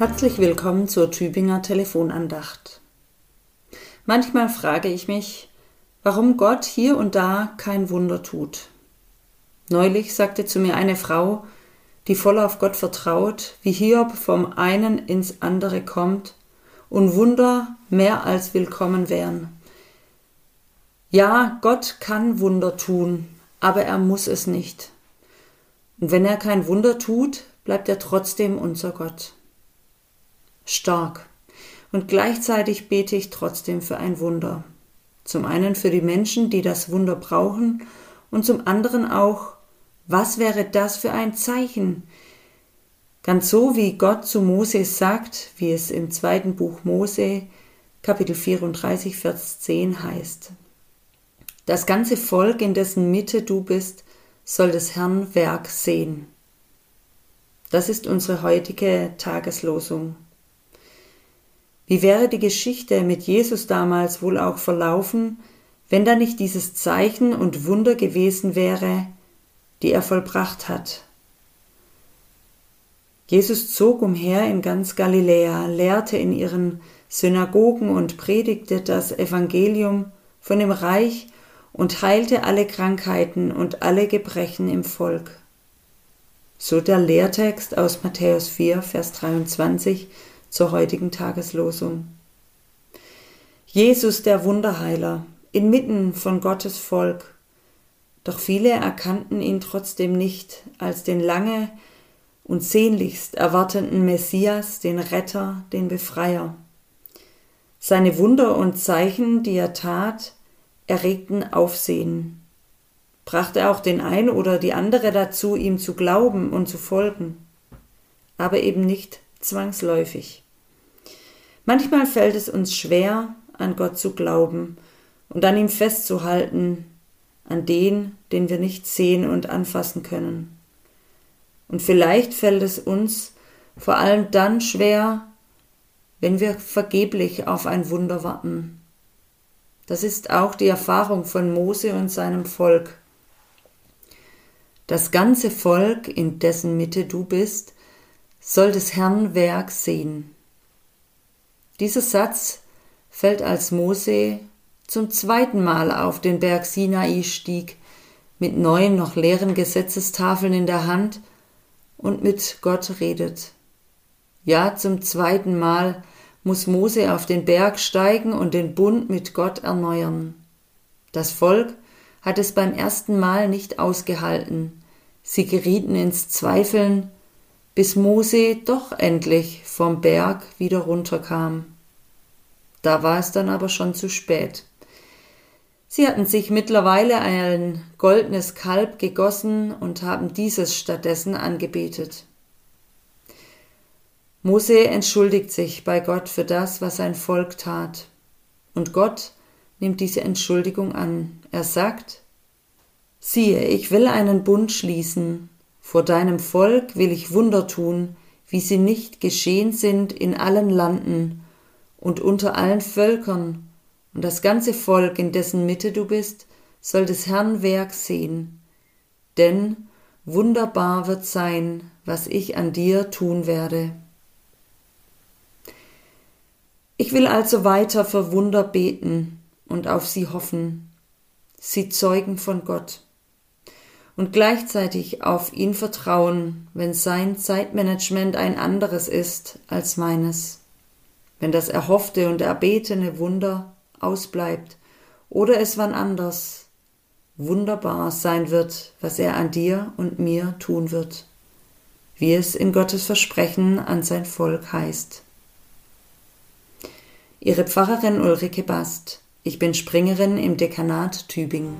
Herzlich willkommen zur Tübinger Telefonandacht. Manchmal frage ich mich, warum Gott hier und da kein Wunder tut. Neulich sagte zu mir eine Frau, die voll auf Gott vertraut, wie Hiob vom einen ins andere kommt und Wunder mehr als willkommen wären. Ja, Gott kann Wunder tun, aber er muss es nicht. Und wenn er kein Wunder tut, bleibt er trotzdem unser Gott stark. Und gleichzeitig bete ich trotzdem für ein Wunder. Zum einen für die Menschen, die das Wunder brauchen, und zum anderen auch, was wäre das für ein Zeichen? Ganz so wie Gott zu Mose sagt, wie es im zweiten Buch Mose, Kapitel 34, Vers 10 heißt. Das ganze Volk, in dessen Mitte du bist, soll des Herrn Werk sehen. Das ist unsere heutige Tageslosung. Wie wäre die Geschichte mit Jesus damals wohl auch verlaufen, wenn da nicht dieses Zeichen und Wunder gewesen wäre, die er vollbracht hat? Jesus zog umher in ganz Galiläa, lehrte in ihren Synagogen und predigte das Evangelium von dem Reich und heilte alle Krankheiten und alle Gebrechen im Volk. So der Lehrtext aus Matthäus 4, Vers 23 zur heutigen Tageslosung. Jesus der Wunderheiler, inmitten von Gottes Volk, doch viele erkannten ihn trotzdem nicht als den lange und sehnlichst erwartenden Messias, den Retter, den Befreier. Seine Wunder und Zeichen, die er tat, erregten Aufsehen, brachte auch den ein oder die andere dazu, ihm zu glauben und zu folgen, aber eben nicht zwangsläufig. Manchmal fällt es uns schwer, an Gott zu glauben und an ihm festzuhalten, an den, den wir nicht sehen und anfassen können. Und vielleicht fällt es uns vor allem dann schwer, wenn wir vergeblich auf ein Wunder warten. Das ist auch die Erfahrung von Mose und seinem Volk. Das ganze Volk, in dessen Mitte du bist, soll des Herrn Werk sehen. Dieser Satz fällt als Mose zum zweiten Mal auf den Berg Sinai stieg, mit neuen, noch leeren Gesetzestafeln in der Hand und mit Gott redet. Ja, zum zweiten Mal muss Mose auf den Berg steigen und den Bund mit Gott erneuern. Das Volk hat es beim ersten Mal nicht ausgehalten. Sie gerieten ins Zweifeln bis Mose doch endlich vom Berg wieder runterkam. Da war es dann aber schon zu spät. Sie hatten sich mittlerweile ein goldenes Kalb gegossen und haben dieses stattdessen angebetet. Mose entschuldigt sich bei Gott für das, was sein Volk tat. Und Gott nimmt diese Entschuldigung an. Er sagt, siehe, ich will einen Bund schließen vor deinem Volk will ich Wunder tun, wie sie nicht geschehen sind in allen Landen und unter allen Völkern, und das ganze Volk, in dessen Mitte du bist, soll des Herrn Werk sehen. Denn wunderbar wird sein, was ich an dir tun werde. Ich will also weiter für Wunder beten und auf sie hoffen. Sie zeugen von Gott und gleichzeitig auf ihn vertrauen, wenn sein Zeitmanagement ein anderes ist als meines, wenn das erhoffte und erbetene Wunder ausbleibt oder es wann anders wunderbar sein wird, was er an dir und mir tun wird, wie es in Gottes Versprechen an sein Volk heißt. Ihre Pfarrerin Ulrike Bast. Ich bin Springerin im Dekanat Tübingen.